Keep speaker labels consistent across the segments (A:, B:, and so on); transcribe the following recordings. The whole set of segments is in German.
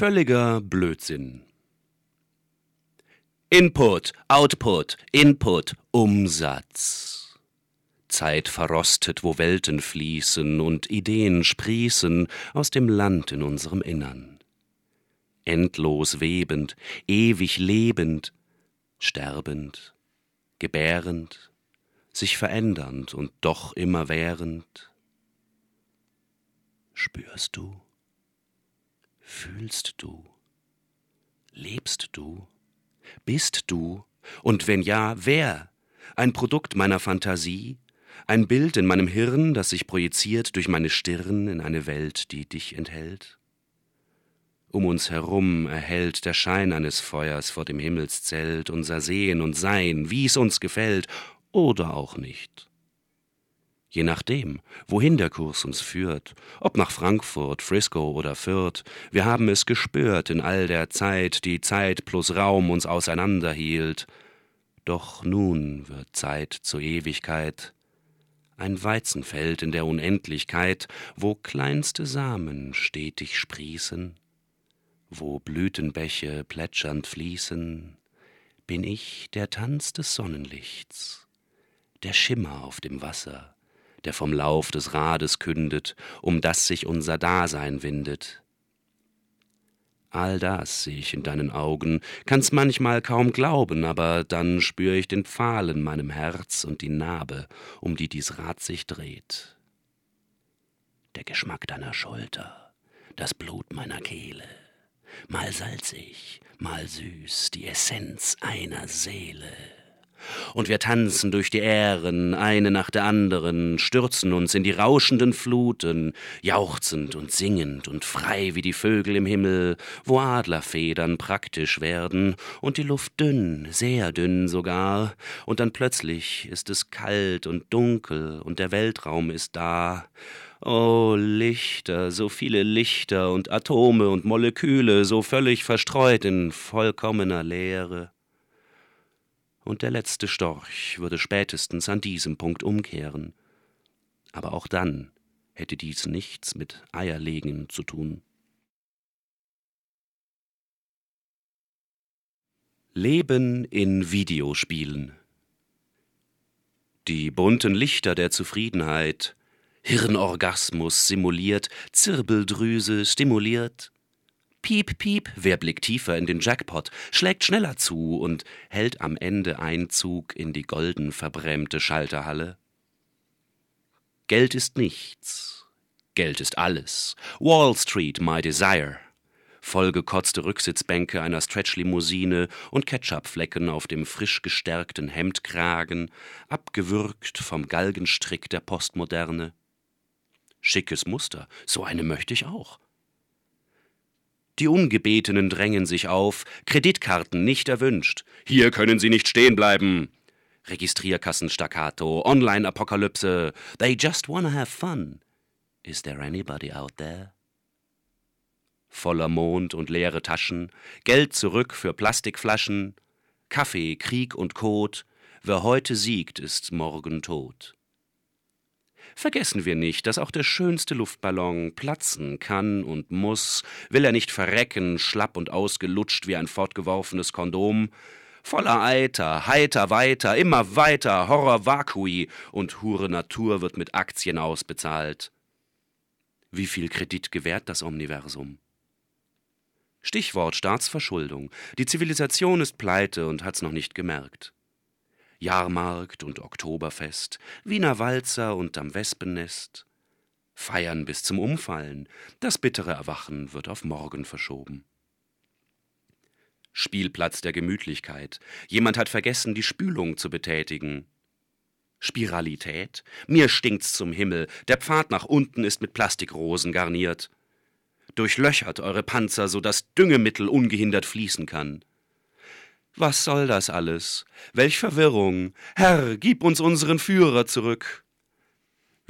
A: Völliger Blödsinn. Input, Output, Input, Umsatz. Zeit verrostet, wo Welten fließen und Ideen sprießen aus dem Land in unserem Innern. Endlos webend, ewig lebend, sterbend, gebärend, sich verändernd und doch immerwährend. Spürst du? Fühlst du? Lebst du? Bist du? Und wenn ja, wer? Ein Produkt meiner Fantasie? Ein Bild in meinem Hirn, das sich projiziert durch meine Stirn in eine Welt, die dich enthält? Um uns herum erhellt der Schein eines Feuers vor dem Himmelszelt unser Sehen und Sein, wie es uns gefällt, oder auch nicht. Je nachdem, wohin der Kurs uns führt, ob nach Frankfurt, Frisco oder Fürth, wir haben es gespürt in all der Zeit, die Zeit plus Raum uns auseinanderhielt. Doch nun wird Zeit zur Ewigkeit, ein Weizenfeld in der Unendlichkeit, wo kleinste Samen stetig sprießen, wo Blütenbäche plätschernd fließen, bin ich der Tanz des Sonnenlichts, der Schimmer auf dem Wasser, der vom Lauf des Rades kündet, um das sich unser Dasein windet. All das seh ich in deinen Augen, kann's manchmal kaum glauben, aber dann spür ich den Pfahl in meinem Herz und die Narbe, um die dies Rad sich dreht. Der Geschmack deiner Schulter, das Blut meiner Kehle, mal salzig, mal süß, die Essenz einer Seele und wir tanzen durch die Ähren, eine nach der anderen, stürzen uns in die rauschenden Fluten, jauchzend und singend und frei wie die Vögel im Himmel, wo Adlerfedern praktisch werden und die Luft dünn, sehr dünn sogar, und dann plötzlich ist es kalt und dunkel und der Weltraum ist da, Oh, Lichter, so viele Lichter und Atome und Moleküle, so völlig verstreut in vollkommener Leere und der letzte Storch würde spätestens an diesem Punkt umkehren. Aber auch dann hätte dies nichts mit Eierlegen zu tun. Leben in Videospielen Die bunten Lichter der Zufriedenheit, Hirnorgasmus simuliert, Zirbeldrüse stimuliert, Piep, piep, wer blickt tiefer in den Jackpot, schlägt schneller zu und hält am Ende Einzug in die golden verbrämte Schalterhalle? Geld ist nichts. Geld ist alles. Wall Street, my desire. Vollgekotzte Rücksitzbänke einer Stretchlimousine und Ketchupflecken auf dem frisch gestärkten Hemdkragen, abgewürgt vom Galgenstrick der Postmoderne. Schickes Muster, so eine möchte ich auch. Die Ungebetenen drängen sich auf, Kreditkarten nicht erwünscht. Hier können Sie nicht stehen bleiben. Registrierkassenstaccato, Online-Apokalypse. They just wanna have fun. Is there anybody out there? Voller Mond und leere Taschen, Geld zurück für Plastikflaschen, Kaffee, Krieg und Kot. Wer heute siegt, ist morgen tot. Vergessen wir nicht, dass auch der schönste Luftballon platzen kann und muss, will er nicht verrecken, schlapp und ausgelutscht wie ein fortgeworfenes Kondom, voller Eiter, heiter weiter, immer weiter, Horror vacui und Hure Natur wird mit Aktien ausbezahlt. Wie viel Kredit gewährt das Omniversum? Stichwort Staatsverschuldung. Die Zivilisation ist pleite und hat's noch nicht gemerkt. Jahrmarkt und Oktoberfest, Wiener Walzer unterm Wespennest. Feiern bis zum Umfallen, das bittere Erwachen wird auf morgen verschoben. Spielplatz der Gemütlichkeit. Jemand hat vergessen, die Spülung zu betätigen. Spiralität? Mir stinkt's zum Himmel. Der Pfad nach unten ist mit Plastikrosen garniert. Durchlöchert eure Panzer, so dass Düngemittel ungehindert fließen kann. Was soll das alles? Welch Verwirrung! Herr, gib uns unseren Führer zurück!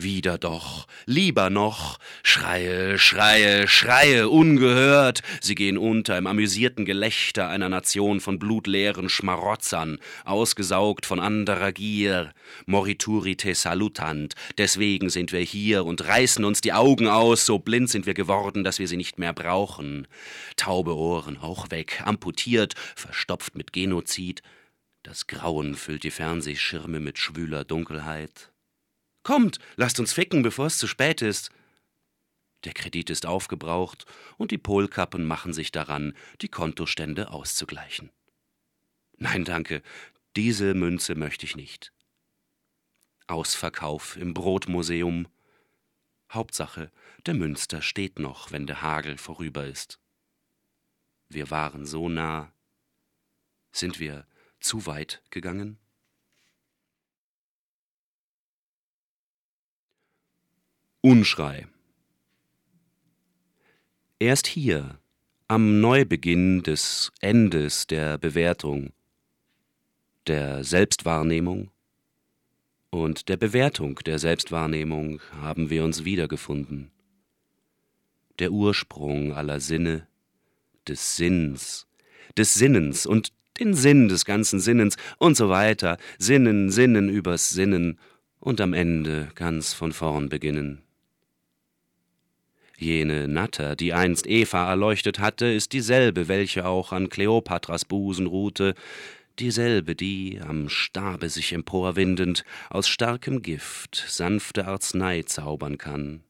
A: Wieder doch, lieber noch, Schreie, Schreie, Schreie, ungehört, sie gehen unter im amüsierten Gelächter einer Nation von blutleeren Schmarotzern, ausgesaugt von anderer Gier. Morituri te salutant, deswegen sind wir hier und reißen uns die Augen aus, so blind sind wir geworden, dass wir sie nicht mehr brauchen. Taube Ohren, auch weg, amputiert, verstopft mit Genozid. Das Grauen füllt die Fernsehschirme mit schwüler Dunkelheit. Kommt, lasst uns ficken, bevor es zu spät ist. Der Kredit ist aufgebraucht und die Polkappen machen sich daran, die Kontostände auszugleichen. Nein, danke, diese Münze möchte ich nicht. Ausverkauf im Brotmuseum. Hauptsache, der Münster steht noch, wenn der Hagel vorüber ist. Wir waren so nah. Sind wir zu weit gegangen? Unschrei. Erst hier, am Neubeginn des Endes der Bewertung, der Selbstwahrnehmung und der Bewertung der Selbstwahrnehmung haben wir uns wiedergefunden. Der Ursprung aller Sinne, des Sinns, des Sinnens und den Sinn des ganzen Sinnens und so weiter, Sinnen, Sinnen übers Sinnen und am Ende ganz von vorn beginnen. Jene Natter, die einst Eva erleuchtet hatte, ist dieselbe, welche auch an Kleopatras Busen ruhte, dieselbe, die, am Stabe sich emporwindend, aus starkem Gift sanfte Arznei zaubern kann.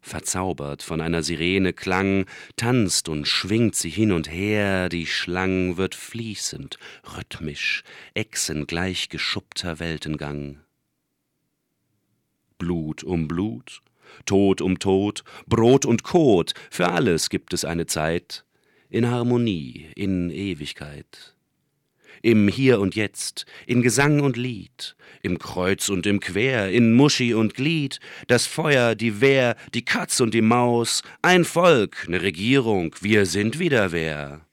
A: Verzaubert von einer Sirene Klang, tanzt und schwingt sie hin und her, die Schlang wird fließend, rhythmisch, Echsen gleich geschuppter Weltengang. Blut um Blut, Tod um Tod, Brot und Kot, für alles gibt es eine Zeit, in Harmonie, in Ewigkeit. Im Hier und Jetzt, in Gesang und Lied, im Kreuz und im Quer, in Muschi und Glied, das Feuer, die Wehr, die Katz und die Maus, ein Volk, ne Regierung, wir sind wieder wer.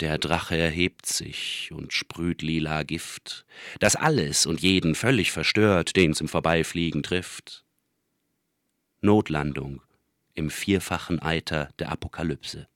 A: Der Drache erhebt sich und sprüht lila Gift, das alles und jeden völlig verstört, den's im Vorbeifliegen trifft. Notlandung im vierfachen Eiter der Apokalypse.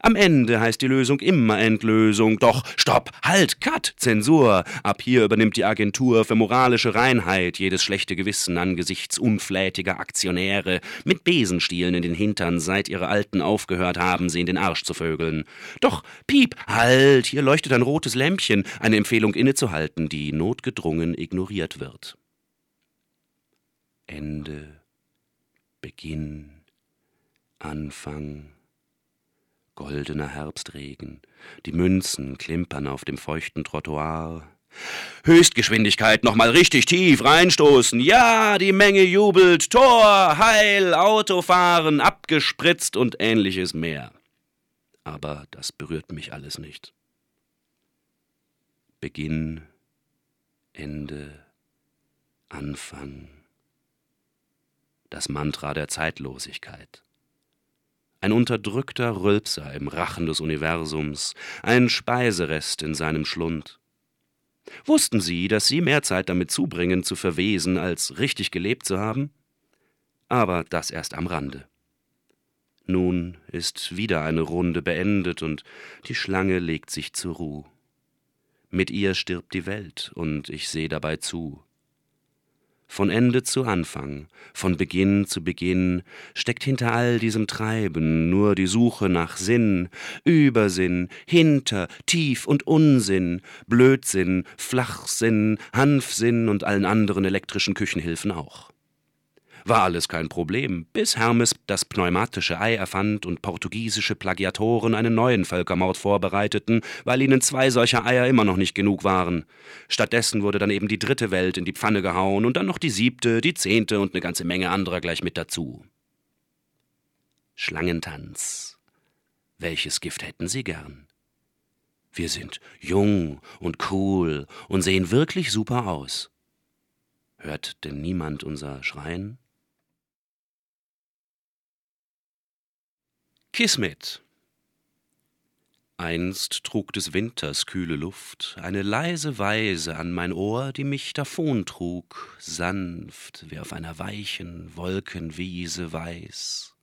A: Am Ende heißt die Lösung immer Endlösung. Doch, stopp, halt, cut, Zensur. Ab hier übernimmt die Agentur für moralische Reinheit jedes schlechte Gewissen angesichts unflätiger Aktionäre mit Besenstielen in den Hintern, seit ihre Alten aufgehört haben, sie in den Arsch zu vögeln. Doch, piep, halt, hier leuchtet ein rotes Lämpchen, eine Empfehlung innezuhalten, die notgedrungen ignoriert wird. Ende, Beginn, Anfang, goldener Herbstregen, die Münzen klimpern auf dem feuchten Trottoir. Höchstgeschwindigkeit nochmal richtig tief reinstoßen. Ja, die Menge jubelt. Tor, Heil, Autofahren, abgespritzt und ähnliches mehr. Aber das berührt mich alles nicht. Beginn, Ende, Anfang das Mantra der Zeitlosigkeit. Ein unterdrückter Rülpser im Rachen des Universums, ein Speiserest in seinem Schlund. Wussten Sie, dass Sie mehr Zeit damit zubringen, zu verwesen, als richtig gelebt zu haben? Aber das erst am Rande. Nun ist wieder eine Runde beendet und die Schlange legt sich zur Ruhe. Mit ihr stirbt die Welt und ich sehe dabei zu. Von Ende zu Anfang, von Beginn zu Beginn steckt hinter all diesem Treiben nur die Suche nach Sinn, Übersinn, Hinter, Tief und Unsinn, Blödsinn, Flachsinn, Hanfsinn und allen anderen elektrischen Küchenhilfen auch. War alles kein Problem, bis Hermes das pneumatische Ei erfand und portugiesische Plagiatoren einen neuen Völkermord vorbereiteten, weil ihnen zwei solcher Eier immer noch nicht genug waren. Stattdessen wurde dann eben die dritte Welt in die Pfanne gehauen und dann noch die siebte, die zehnte und eine ganze Menge anderer gleich mit dazu. Schlangentanz. Welches Gift hätten Sie gern? Wir sind jung und cool und sehen wirklich super aus. Hört denn niemand unser Schreien? Kismet. Einst trug des Winters kühle Luft eine leise Weise an mein Ohr, die mich davontrug, sanft wie auf einer weichen Wolkenwiese weiß.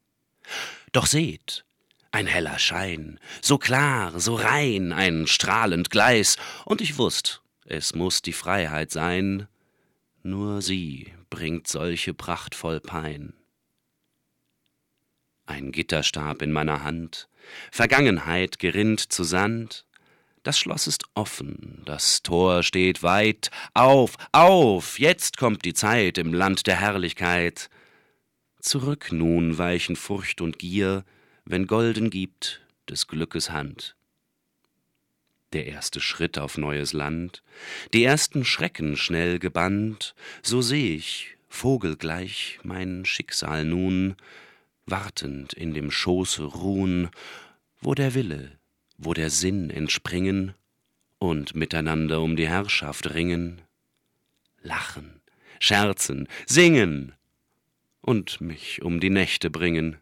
A: Doch seht, ein heller Schein, so klar, so rein, ein strahlend Gleis, und ich wußt, es muss die Freiheit sein, nur sie bringt solche prachtvoll Pein. Ein Gitterstab in meiner Hand, Vergangenheit gerinnt zu Sand, das Schloss ist offen, das Tor steht weit. Auf, auf, jetzt kommt die Zeit im Land der Herrlichkeit. Zurück nun weichen Furcht und Gier, wenn golden gibt des Glückes Hand. Der erste Schritt auf neues Land, die ersten Schrecken schnell gebannt, so seh ich, vogelgleich, mein Schicksal nun, wartend in dem Schoße ruhen, wo der Wille, wo der Sinn entspringen und miteinander um die Herrschaft ringen, lachen, scherzen, singen und mich um die Nächte bringen.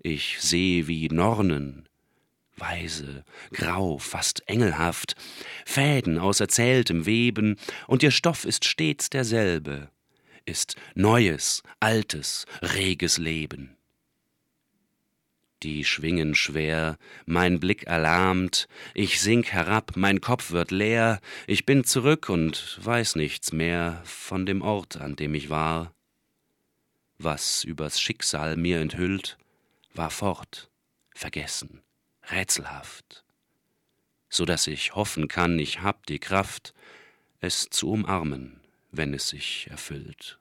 A: Ich seh wie Nornen, weise, grau, fast engelhaft, Fäden aus erzähltem Weben, und ihr Stoff ist stets derselbe, ist neues, altes, reges Leben. Die schwingen schwer, mein Blick erlahmt, ich sink herab, mein Kopf wird leer, ich bin zurück und weiß nichts mehr von dem Ort, an dem ich war. Was übers Schicksal mir enthüllt, war fort, vergessen, rätselhaft, so dass ich hoffen kann, ich hab die Kraft, es zu umarmen wenn es sich erfüllt.